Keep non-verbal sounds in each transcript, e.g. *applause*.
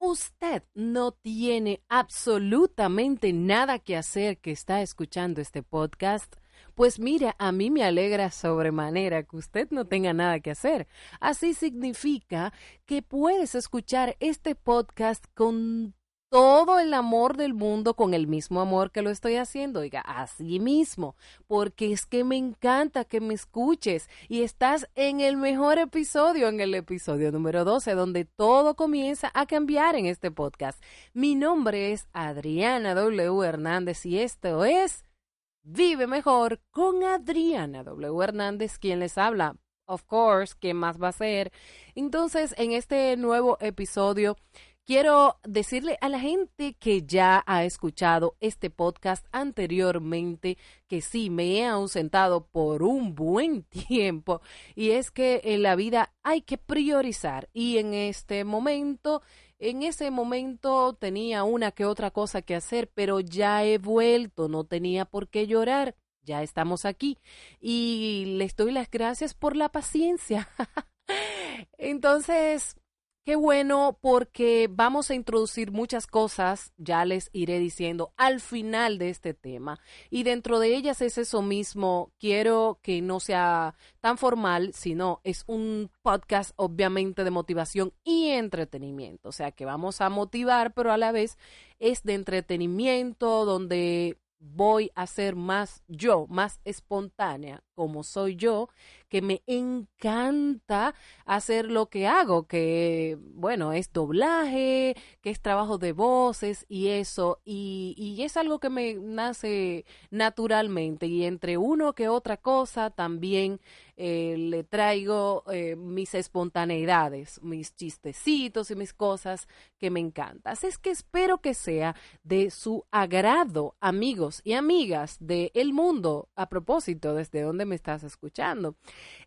usted no tiene absolutamente nada que hacer que está escuchando este podcast, pues mira, a mí me alegra sobremanera que usted no tenga nada que hacer. Así significa que puedes escuchar este podcast con todo el amor del mundo con el mismo amor que lo estoy haciendo, oiga, así mismo, porque es que me encanta que me escuches y estás en el mejor episodio, en el episodio número 12, donde todo comienza a cambiar en este podcast. Mi nombre es Adriana W. Hernández y esto es Vive Mejor con Adriana W. Hernández, quien les habla. Of course, ¿qué más va a ser? Entonces, en este nuevo episodio quiero decirle a la gente que ya ha escuchado este podcast anteriormente que sí, me he ausentado por un buen *laughs* tiempo y es que en la vida hay que priorizar y en este momento, en ese momento tenía una que otra cosa que hacer, pero ya he vuelto, no tenía por qué llorar. Ya estamos aquí y les doy las gracias por la paciencia. *laughs* Entonces, Qué bueno porque vamos a introducir muchas cosas, ya les iré diciendo al final de este tema. Y dentro de ellas es eso mismo, quiero que no sea tan formal, sino es un podcast obviamente de motivación y entretenimiento. O sea que vamos a motivar, pero a la vez es de entretenimiento donde voy a ser más yo, más espontánea, como soy yo, que me encanta hacer lo que hago, que bueno, es doblaje, que es trabajo de voces y eso, y, y es algo que me nace naturalmente, y entre uno que otra cosa también eh, le traigo eh, mis espontaneidades, mis chistecitos y mis cosas que me encantan. Así es que espero que sea de su agrado, amigos y amigas de El Mundo, a propósito, desde donde me estás escuchando.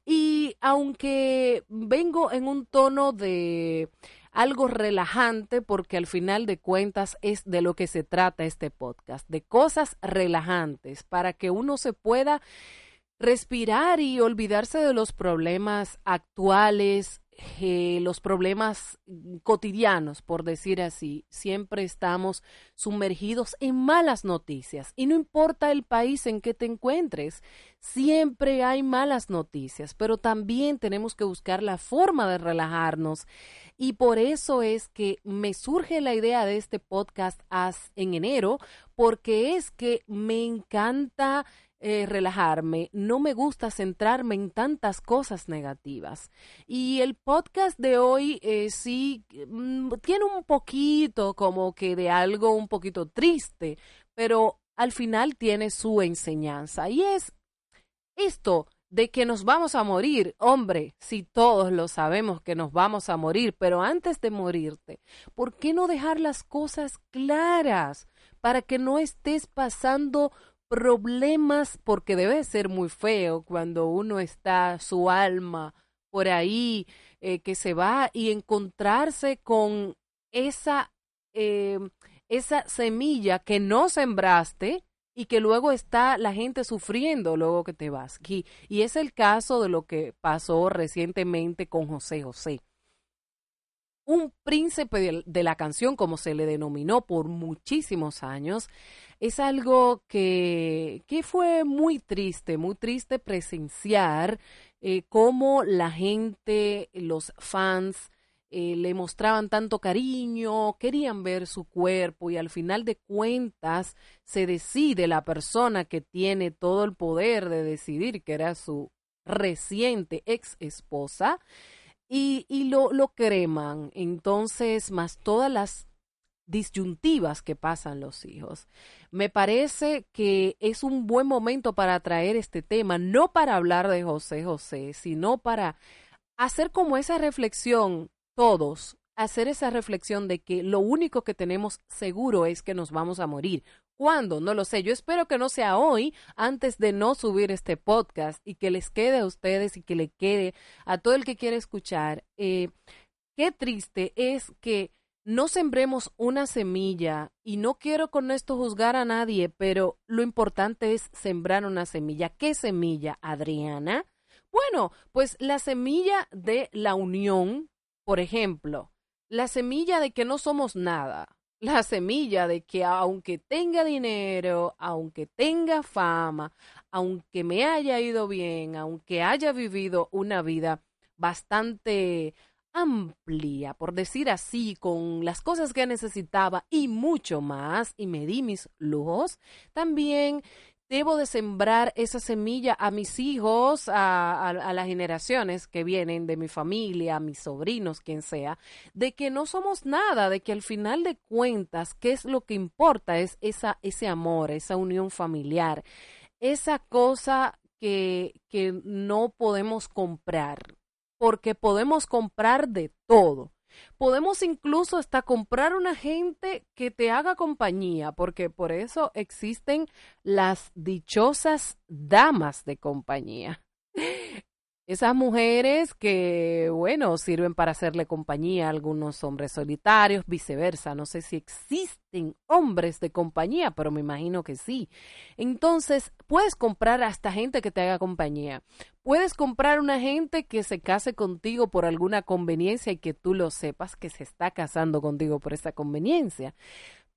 Y aunque vengo en un tono de algo relajante porque al final de cuentas es de lo que se trata este podcast, de cosas relajantes para que uno se pueda respirar y olvidarse de los problemas actuales, eh, los problemas cotidianos, por decir así, siempre estamos sumergidos en malas noticias. Y no importa el país en que te encuentres, siempre hay malas noticias, pero también tenemos que buscar la forma de relajarnos. Y por eso es que me surge la idea de este podcast en enero, porque es que me encanta eh, relajarme, no me gusta centrarme en tantas cosas negativas. Y el podcast de hoy eh, sí mm, tiene un poquito como que de algo un poquito triste, pero al final tiene su enseñanza y es esto de que nos vamos a morir, hombre, si todos lo sabemos que nos vamos a morir, pero antes de morirte, ¿por qué no dejar las cosas claras para que no estés pasando problemas, porque debe ser muy feo cuando uno está su alma por ahí, eh, que se va y encontrarse con esa, eh, esa semilla que no sembraste y que luego está la gente sufriendo luego que te vas. Y, y es el caso de lo que pasó recientemente con José José un príncipe de, la canción, como se le denominó por muchísimos años, es algo que, que fue muy triste, muy triste presenciar eh, cómo la gente, los fans, eh, le mostraban tanto cariño, querían ver su cuerpo y al final de cuentas se decide la persona que tiene todo el poder de decidir, que era su reciente ex esposa, y, y lo, lo creman. Entonces, más todas las disyuntivas que pasan los hijos. Me parece que es un buen momento para traer este tema, no para hablar de José José, sino para hacer como esa reflexión todos, hacer esa reflexión de que lo único que tenemos seguro es que nos vamos a morir. ¿Cuándo? No lo sé. Yo espero que no sea hoy, antes de no subir este podcast y que les quede a ustedes y que le quede a todo el que quiere escuchar. Eh, qué triste es que no sembremos una semilla y no quiero con esto juzgar a nadie, pero lo importante es sembrar una semilla. ¿Qué semilla, Adriana? Bueno, pues la semilla de la unión, por ejemplo, la semilla de que no somos nada, la semilla de que aunque tenga dinero, aunque tenga fama, aunque me haya ido bien, aunque haya vivido una vida bastante amplia, por decir así, con las cosas que necesitaba y mucho más, y me di mis lujos, también debo de sembrar esa semilla a mis hijos, a, las generaciones que vienen de mi familia, a mis sobrinos, quien sea, de que no somos nada, de que al final de cuentas, ¿qué es lo que importa? Es esa, ese amor, esa unión familiar, esa cosa que, que no podemos comprar, porque podemos comprar de todo Podemos incluso hasta comprar una gente que te haga compañía, porque por eso existen las dichosas damas de compañía. Esas mujeres que, bueno, sirven para hacerle compañía a algunos hombres solitarios, viceversa. No sé si existen hombres de compañía, pero me imagino que sí. Entonces, puedes comprar hasta gente que te haga compañía. Puedes comprar una gente que se case contigo por alguna conveniencia y que tú lo sepas que se está casando contigo por esa conveniencia.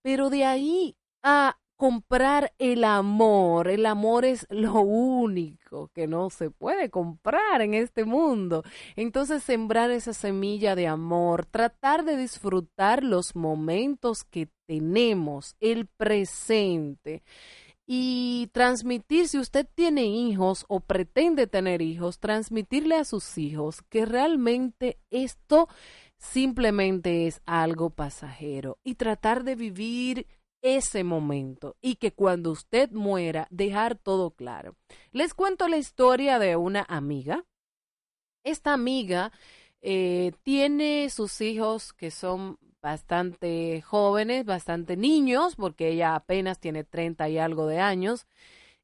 Pero de ahí a comprar el amor. El amor es lo único que no se puede comprar en este mundo. Entonces sembrar esa semilla de amor, tratar de disfrutar los momentos que tenemos, el presente. Y transmitir, si usted tiene hijos o pretende tener hijos, transmitirle a sus hijos que realmente esto simplemente es algo pasajero y tratar de vivir ese momento y que cuando usted muera dejar todo claro. Les cuento la historia de una amiga. Esta amiga eh, tiene sus hijos que son bastante jóvenes, bastante niños, porque ella apenas tiene 30 y algo de años.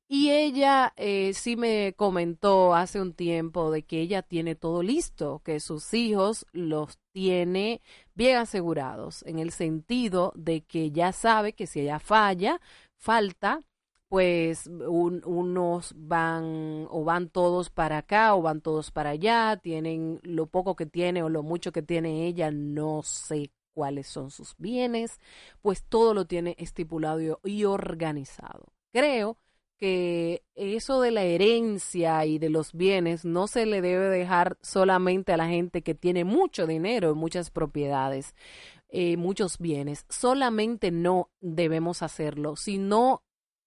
Y ella eh, sí me comentó hace un tiempo de que ella tiene todo listo, que sus hijos los tiene bien asegurados, en el sentido de que ya sabe que si ella falla, falta, pues unos van o van todos para acá o van todos para allá, tienen lo poco que tiene o lo mucho que tiene ella, no sé cuáles son sus bienes, pues todo lo tiene estipulado y organizado. Creo que eso de la herencia y de los bienes no se le debe dejar solamente a la gente que tiene mucho dinero, muchas propiedades, eh, muchos bienes. Solamente no debemos hacerlo, sino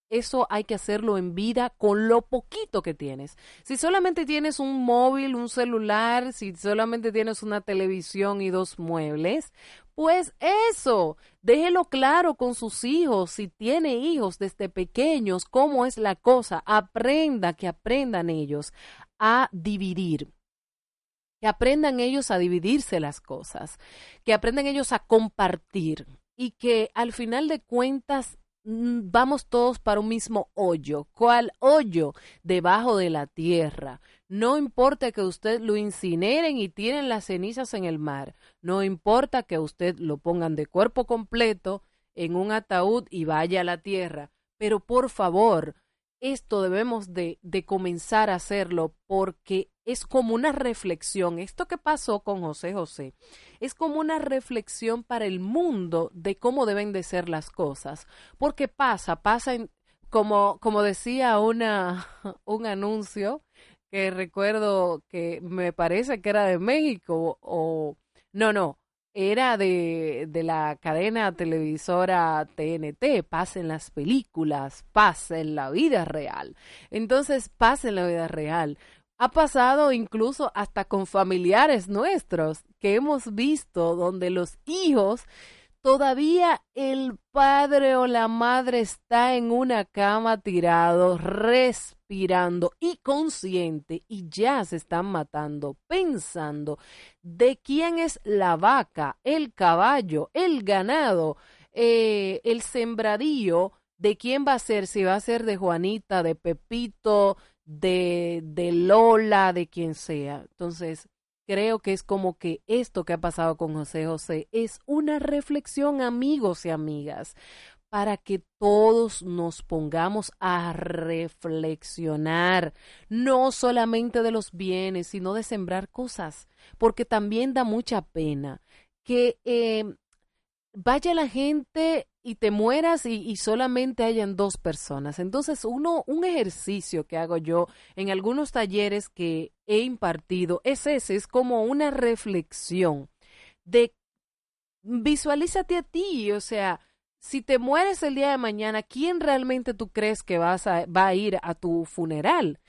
eso hay que hacerlo en vida con lo poquito que tienes. Si solamente tienes un móvil, un celular, si solamente tienes una televisión y dos muebles, pues eso, déjelo claro con sus hijos, si tiene hijos desde pequeños, cómo es la cosa, aprenda, que aprendan ellos a dividir, que aprendan ellos a dividirse las cosas, que aprendan ellos a compartir. Y que al final de cuentas vamos todos para un mismo hoyo. ¿Cuál hoyo? Debajo de la tierra. No importa que usted lo incineren y tiren las cenizas en el mar. No importa que usted lo pongan de cuerpo completo en un ataúd y vaya a la tierra. Pero por favor, esto debemos de, de comenzar a hacerlo porque es como una reflexión. Esto que pasó con José José es como una reflexión para el mundo de cómo deben de ser las cosas. Porque pasa, pasa como, como decía una, *laughs* un anuncio que recuerdo que me parece que era de México o no, no, era de, de la cadena televisora TNT, pasa en las películas, pasa en la vida real. Entonces, pasa en la vida real. Ha pasado incluso hasta con familiares nuestros que hemos visto donde los hijos todavía el padre o la madre está en una cama tirado, respirando y consciente y ya se están matando pensando de quién es la vaca, el caballo, el ganado, eh, el sembradío, de quién va a ser, si va a ser de Juanita, de Pepito, de, de Lola, de quien sea. Entonces, creo que es como que esto que ha pasado con José José es una reflexión, amigos y amigas, para que todos nos pongamos a reflexionar, no solamente de los bienes, sino de sembrar cosas, porque también da mucha pena que eh, vaya la gente y te mueras y, solamente hayan dos personas. Entonces, uno, un ejercicio que hago yo en algunos talleres que he impartido es ese, es como una reflexión de visualízate a ti, o sea, si te mueres el día de mañana, ¿quién realmente tú crees que vas a, va a ir a tu funeral?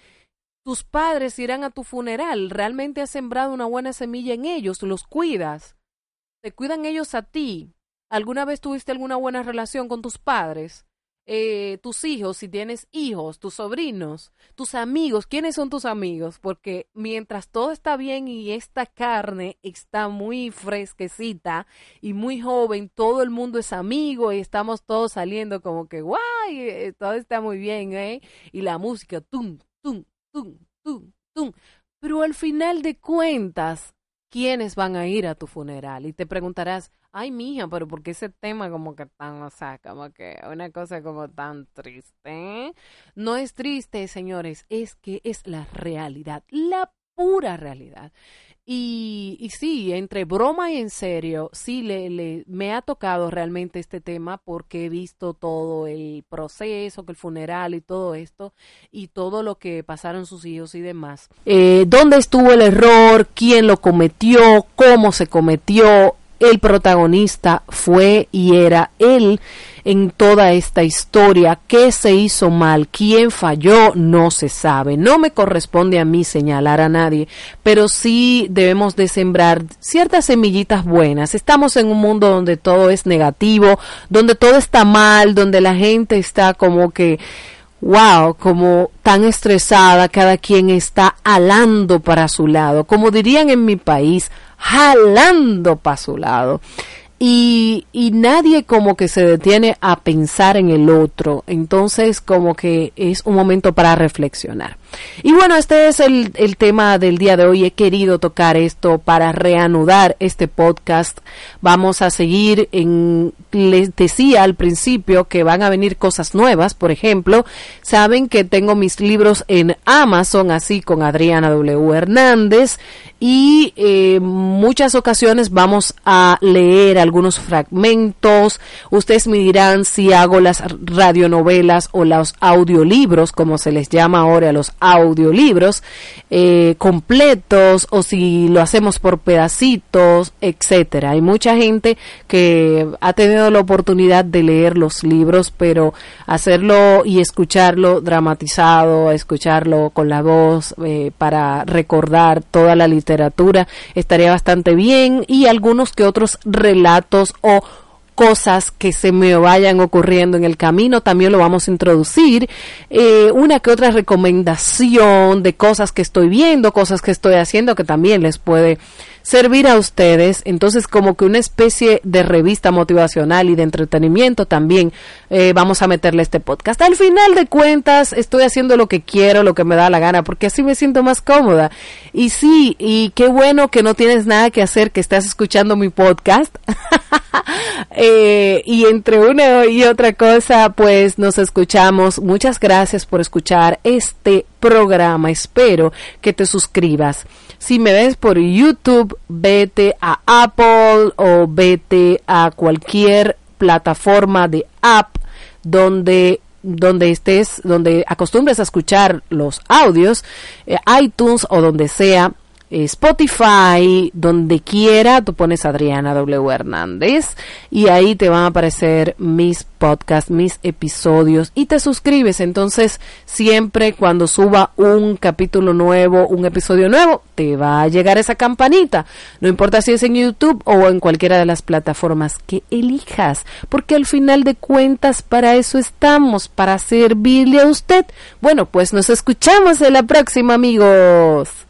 Tus padres irán a tu funeral, realmente has sembrado una buena semilla en ellos, los cuidas, te cuidan ellos a ti. ¿Alguna vez tuviste alguna buena relación con tus padres? Eh, tus hijos, si tienes hijos, tus sobrinos, tus amigos, ¿quiénes son tus amigos? Porque mientras todo está bien y esta carne está muy fresquecita y muy joven, todo el mundo es amigo y estamos todos saliendo como que guay, eh, todo está muy bien, ¿eh? Y la música, tum, tum, tum, tum, tum. Pero al final de cuentas, ¿quiénes van a ir a tu funeral? Y te preguntarás, ay, mija, pero ¿por qué ese tema como que tan, o sea, como que una cosa como tan triste? No es triste, señores, es que es la realidad, la pura realidad. Y, y sí, entre broma y en serio, sí le, le, me ha tocado realmente este tema porque he visto todo el proceso, que el funeral y todo esto, y todo lo que pasaron sus hijos y demás. Eh, ¿Dónde estuvo el error? ¿Quién lo cometió? ¿Cómo se cometió? El protagonista fue y era él en toda esta historia. ¿Qué se hizo mal? ¿Quién falló? No se sabe. No me corresponde a mí señalar a nadie, pero sí debemos de sembrar ciertas semillitas buenas. Estamos en un mundo donde todo es negativo, donde todo está mal, donde la gente está como que wow, como tan estresada, cada quien está alando para su lado, como dirían en mi país, jalando para su lado. Y, nadie como que se detiene a pensar en el otro. Entonces como que es un momento para reflexionar. Y bueno, este es el, el, tema del día de hoy. He querido tocar esto para reanudar este podcast. Vamos a seguir en, les decía al principio que van a venir cosas nuevas. Por ejemplo, saben que tengo mis libros en Amazon, así con Adriana W. Hernández. Y eh, muchas ocasiones vamos a leer algunos fragmentos. Ustedes me dirán si hago las radionovelas o los audiolibros, como se les llama ahora los audiolibros eh, completos o si lo hacemos por pedacitos, etcétera. Hay mucha gente que ha tenido la oportunidad de leer los libros, pero hacerlo y escucharlo dramatizado, escucharlo con la voz eh, para recordar toda la literatura estaría bastante bien y algunos que otros relatos o cosas que se me vayan ocurriendo en el camino, también lo vamos a introducir. Eh, una que otra recomendación de cosas que estoy viendo, cosas que estoy haciendo que también les puede servir a ustedes. Entonces, como que una especie de revista motivacional y de entretenimiento también eh, vamos a meterle este podcast. Al final de cuentas, estoy haciendo lo que quiero, lo que me da la gana, porque así me siento más cómoda. Y sí, y qué bueno que no tienes nada que hacer, que estás escuchando mi podcast. *laughs* eh, y entre una y otra cosa, pues nos escuchamos. Muchas gracias por escuchar este programa. Espero que te suscribas. Si me ves por YouTube, vete a Apple o vete a cualquier plataforma de app donde donde estés, donde acostumbres a escuchar los audios, eh, iTunes o donde sea, Spotify, donde quiera, tú pones Adriana W. Hernández y ahí te van a aparecer mis podcasts, mis episodios y te suscribes. Entonces, siempre cuando suba un capítulo nuevo, un episodio nuevo, te va a llegar esa campanita. No importa si es en YouTube o en cualquiera de las plataformas que elijas, porque al final de cuentas para eso estamos, para servirle a usted. Bueno, pues nos escuchamos en la próxima, amigos.